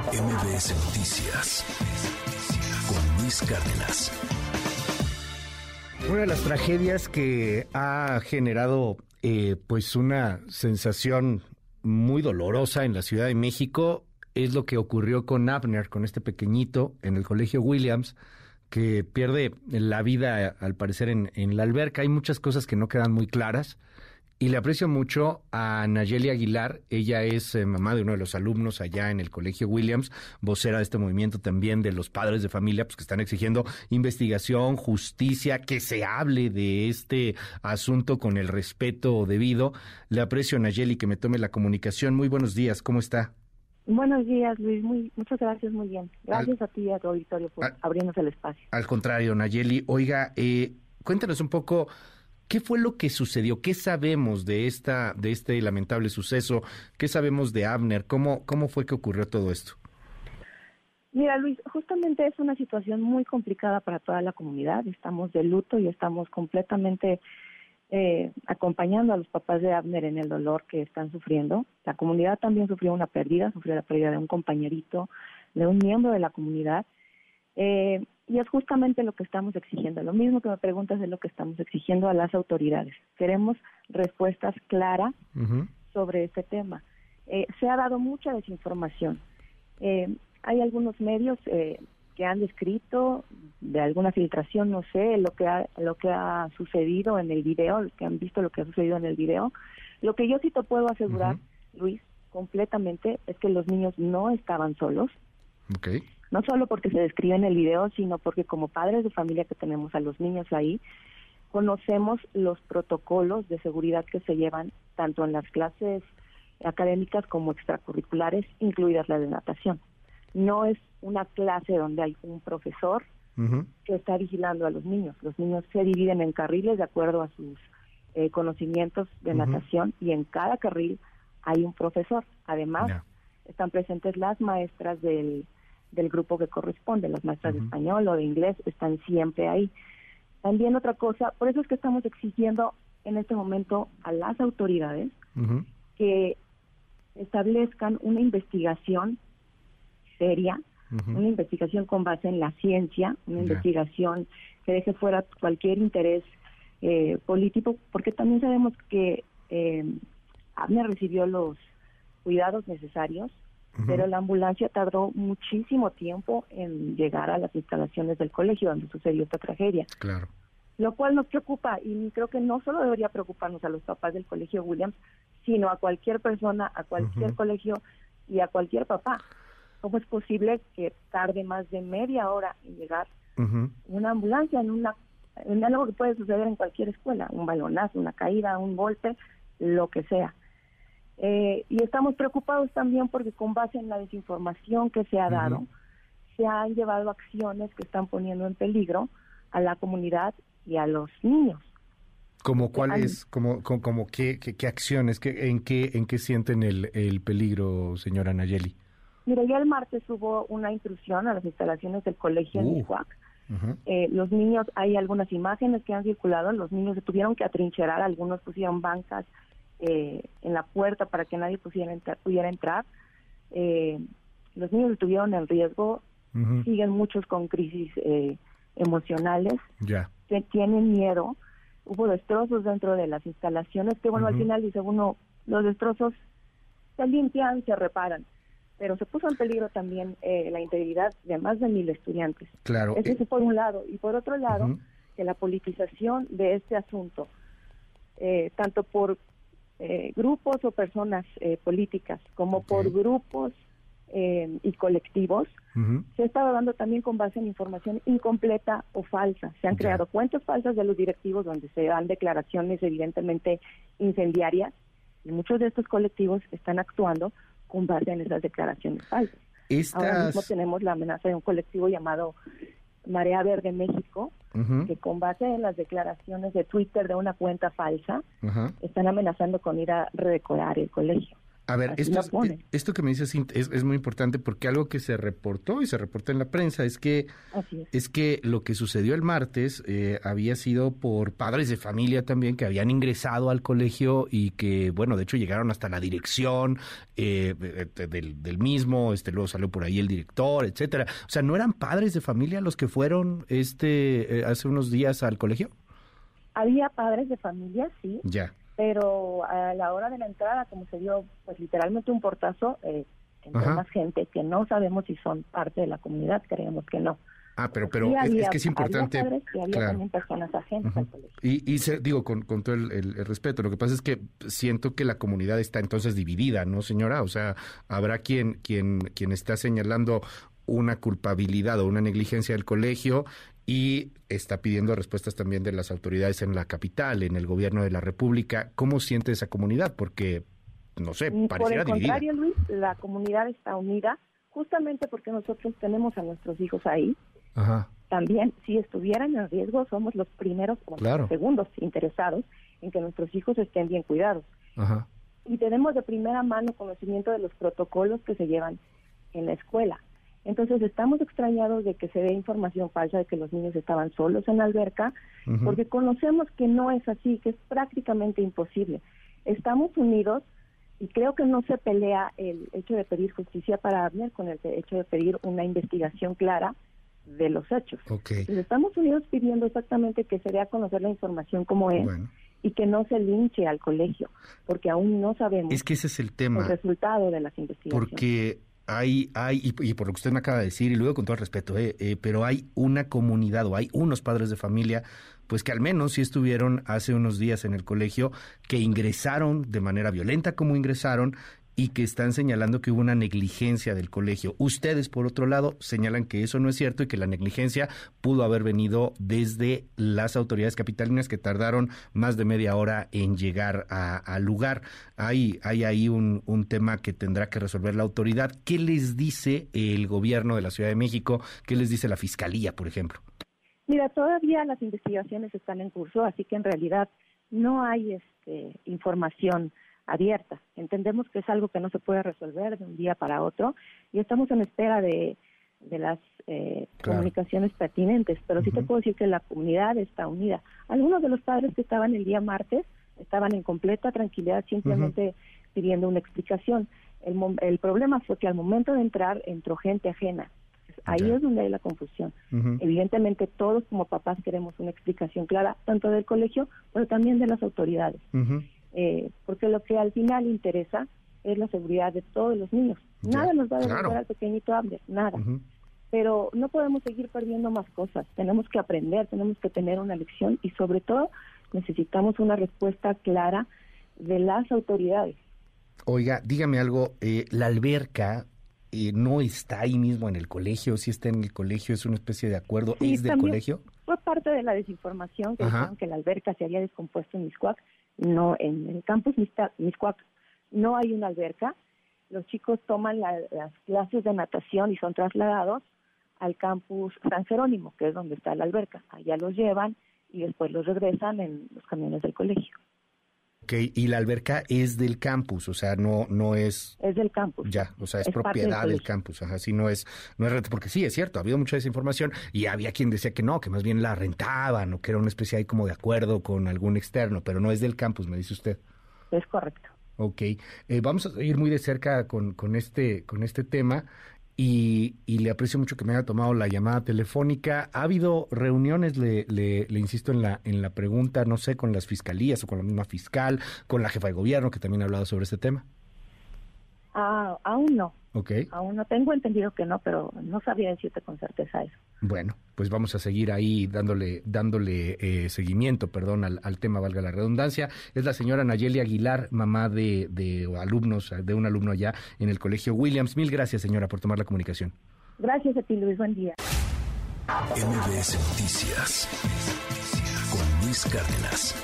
MBS Noticias con Luis Cárdenas. Una de las tragedias que ha generado eh, pues una sensación muy dolorosa en la Ciudad de México es lo que ocurrió con Abner, con este pequeñito en el Colegio Williams, que pierde la vida al parecer en, en la alberca. Hay muchas cosas que no quedan muy claras. Y le aprecio mucho a Nayeli Aguilar. Ella es eh, mamá de uno de los alumnos allá en el Colegio Williams, vocera de este movimiento también de los padres de familia, pues que están exigiendo investigación, justicia, que se hable de este asunto con el respeto debido. Le aprecio a Nayeli que me tome la comunicación. Muy buenos días, ¿cómo está? Buenos días, Luis. Muy, muchas gracias, muy bien. Gracias a ti y a tu auditorio por abrirnos el espacio. Al contrario, Nayeli. Oiga, eh, cuéntanos un poco ¿Qué fue lo que sucedió? ¿Qué sabemos de esta de este lamentable suceso? ¿Qué sabemos de Abner? ¿Cómo cómo fue que ocurrió todo esto? Mira, Luis, justamente es una situación muy complicada para toda la comunidad. Estamos de luto y estamos completamente eh, acompañando a los papás de Abner en el dolor que están sufriendo. La comunidad también sufrió una pérdida, sufrió la pérdida de un compañerito, de un miembro de la comunidad. Eh, y es justamente lo que estamos exigiendo. Lo mismo que me preguntas es lo que estamos exigiendo a las autoridades. Queremos respuestas claras sobre este tema. Eh, se ha dado mucha desinformación. Eh, hay algunos medios eh, que han descrito de alguna filtración, no sé, lo que ha, lo que ha sucedido en el video, que han visto lo que ha sucedido en el video. Lo que yo sí te puedo asegurar, Luis, completamente, es que los niños no estaban solos. Okay no solo porque se describe en el video, sino porque como padres de familia que tenemos a los niños ahí, conocemos los protocolos de seguridad que se llevan tanto en las clases académicas como extracurriculares, incluidas las de natación. No es una clase donde hay un profesor que está vigilando a los niños. Los niños se dividen en carriles de acuerdo a sus eh, conocimientos de natación y en cada carril hay un profesor. Además, están presentes las maestras del del grupo que corresponde. Las maestras de español o de inglés están siempre ahí. También otra cosa, por eso es que estamos exigiendo en este momento a las autoridades que establezcan una investigación seria, una investigación con base en la ciencia, una investigación que deje fuera cualquier interés eh, político, porque también sabemos que eh, Abner recibió los cuidados necesarios pero la ambulancia tardó muchísimo tiempo en llegar a las instalaciones del colegio donde sucedió esta tragedia. Claro. Lo cual nos preocupa y creo que no solo debería preocuparnos a los papás del colegio Williams, sino a cualquier persona, a cualquier colegio y a cualquier papá. ¿Cómo es posible que tarde más de media hora en llegar una ambulancia en una en algo que puede suceder en cualquier escuela, un balonazo, una caída, un golpe, lo que sea? Eh, y estamos preocupados también porque con base en la desinformación que se ha dado, se han llevado acciones que están poniendo en peligro a la comunidad y a los niños. ¿Como cuáles, como, como, qué, qué, acciones, qué, en, qué, en qué sienten el, el peligro, señora Nayeli? Mira, ya el martes hubo una intrusión a las instalaciones del colegio en uh, eh, los niños, hay algunas imágenes que han circulado, los niños se tuvieron que atrincherar, algunos pusieron bancas eh, en la puerta para que nadie pudiera entrar. Pudiera entrar. Eh, los niños estuvieron en riesgo, siguen muchos con crisis eh, emocionales, ya. tienen miedo. Hubo destrozos dentro de las instalaciones que, bueno, al final dice uno, los destrozos se limpian, se reparan pero se puso en peligro también la integridad de más de mil estudiantes. Claro. Eso por un lado. Y por otro lado, que la politización de este asunto, tanto por eh, grupos o personas eh, políticas como por grupos eh, y colectivos, se estaba dando también con base en información incompleta o falsa. Se han creado cuentas falsas de los directivos donde se dan declaraciones evidentemente incendiarias y muchos de estos colectivos están actuando con base en esas declaraciones falsas. Ahora mismo tenemos la amenaza de un colectivo llamado Marea Verde México, que con base en las declaraciones de Twitter de una cuenta falsa, están amenazando con ir a redecorar el colegio. A ver, esto, que me dices es, muy importante porque algo que se reportó y se reporta en la prensa es que es. que lo que sucedió el martes eh, había sido por padres de familia también que habían ingresado al colegio y que, bueno, de hecho llegaron hasta la dirección eh, del, mismo, este luego salió por ahí el director, etcétera. O sea, ¿no eran padres de familia los que fueron este eh, hace unos días al colegio? Había padres de familia, sí. Ya pero a la hora de la entrada, como se dio pues literalmente un portazo, eh, más gente que no sabemos si son parte de la comunidad, creemos que no. Ah, pero, pero es, que es importante. Había también personas agentes Y, y digo, con, con todo el, respeto, lo que pasa es que siento que la comunidad está entonces dividida, ¿no, señora? O sea, habrá quien, quien, quien está señalando una culpabilidad o una negligencia del colegio y está pidiendo respuestas también de las autoridades en la capital, en el gobierno de la República. ¿Cómo siente esa comunidad? Porque, no sé, pareciera Por el contrario, Luis, la comunidad está unida justamente porque nosotros tenemos a nuestros hijos ahí. También, si estuvieran en riesgo, somos los primeros o los segundos interesados en que nuestros hijos estén bien cuidados. Y tenemos de primera mano conocimiento de los protocolos que se llevan en la escuela. Entonces estamos extrañados de que se dé información falsa de que los niños estaban solos en la alberca, porque conocemos que no es así, que es prácticamente imposible. Estamos unidos y creo que no se pelea el hecho de pedir justicia para Abner con el hecho de pedir una investigación clara de los hechos. estamos unidos pidiendo exactamente que se dé a conocer la información como es. y que no se linche al colegio, porque aún no sabemos es que ese es el tema. el resultado de las investigaciones. Porque hay, hay y, por lo que usted me acaba de decir, y luego con todo el respeto, eh, eh, pero hay una comunidad o hay unos padres de familia, pues que al menos sí estuvieron hace unos días en el colegio, que ingresaron de manera violenta como ingresaron y que están señalando que hubo una negligencia del colegio. Ustedes, por otro lado, señalan que eso no es cierto y que la negligencia pudo haber venido desde las autoridades capitalinas que tardaron más de media hora en llegar al lugar. Hay, hay ahí un, un tema que tendrá que resolver la autoridad. ¿Qué les dice el gobierno de la Ciudad de México? ¿Qué les dice la Fiscalía, por ejemplo? Mira, todavía las investigaciones están en curso, así que en realidad no hay este, información abierta. Entendemos que es algo que no se puede resolver de un día para otro y estamos en espera de, de las eh, comunicaciones pertinentes, pero sí te puedo decir que la comunidad está unida. Algunos de los padres que estaban el día martes estaban en completa tranquilidad simplemente pidiendo una explicación. El, el problema fue que al momento de entrar entró gente ajena. Ahí es donde hay la confusión. Evidentemente todos como papás queremos una explicación clara, tanto del colegio, pero también de las autoridades eh, porque lo que al final interesa es la seguridad de todos los niños. Nada nos va a devolver al pequeñito Abner, nada. Pero no podemos seguir perdiendo más cosas. Tenemos que aprender, tenemos que tener una lección y sobre todo necesitamos una respuesta clara de las autoridades. Oiga, dígame algo, eh, la alberca eh, no está ahí mismo en el colegio, si está en el colegio, es una especie de acuerdo, ¿es del colegio? Fue parte de la desinformación que dijeron que la alberca se había descompuesto en Miscuac no en el campus Miscuac no hay una alberca. Los chicos toman las clases de natación y son trasladados al campus San Jerónimo, que es donde está la alberca. Allá los llevan y después los regresan en los camiones del colegio. Ok, y la alberca es del campus, o sea, no no es... Es del campus. Ya, o sea, es, propiedad del, campus, ajá, sí, no es, no es... Porque sí, es cierto, ha habido mucha desinformación y había quien decía que no, que más bien la rentaban o que era una especie ahí como de acuerdo con algún externo, pero no es del campus, me dice usted. Es correcto. Ok, eh, vamos a ir muy de cerca con, con, este, con este tema y, le aprecio mucho que me haya tomado la llamada telefónica. ¿Ha habido reuniones, le, le, insisto en la, en la pregunta, no sé, con las fiscalías o con la misma fiscal, con la jefa de gobierno que también ha hablado sobre este tema? Ah, aún no. Ok. Aún no tengo entendido que no, pero no sabía decirte con certeza eso. Bueno, pues vamos a seguir ahí dándole dándole eh, seguimiento, perdón, al, al, tema, valga la redundancia. Es la señora Nayeli Aguilar, mamá de, de alumnos, de un alumno allá en el Colegio Williams. Mil gracias, señora, por tomar la comunicación. Gracias a ti, Luis. Buen día. MBS Noticias con Luis Cárdenas.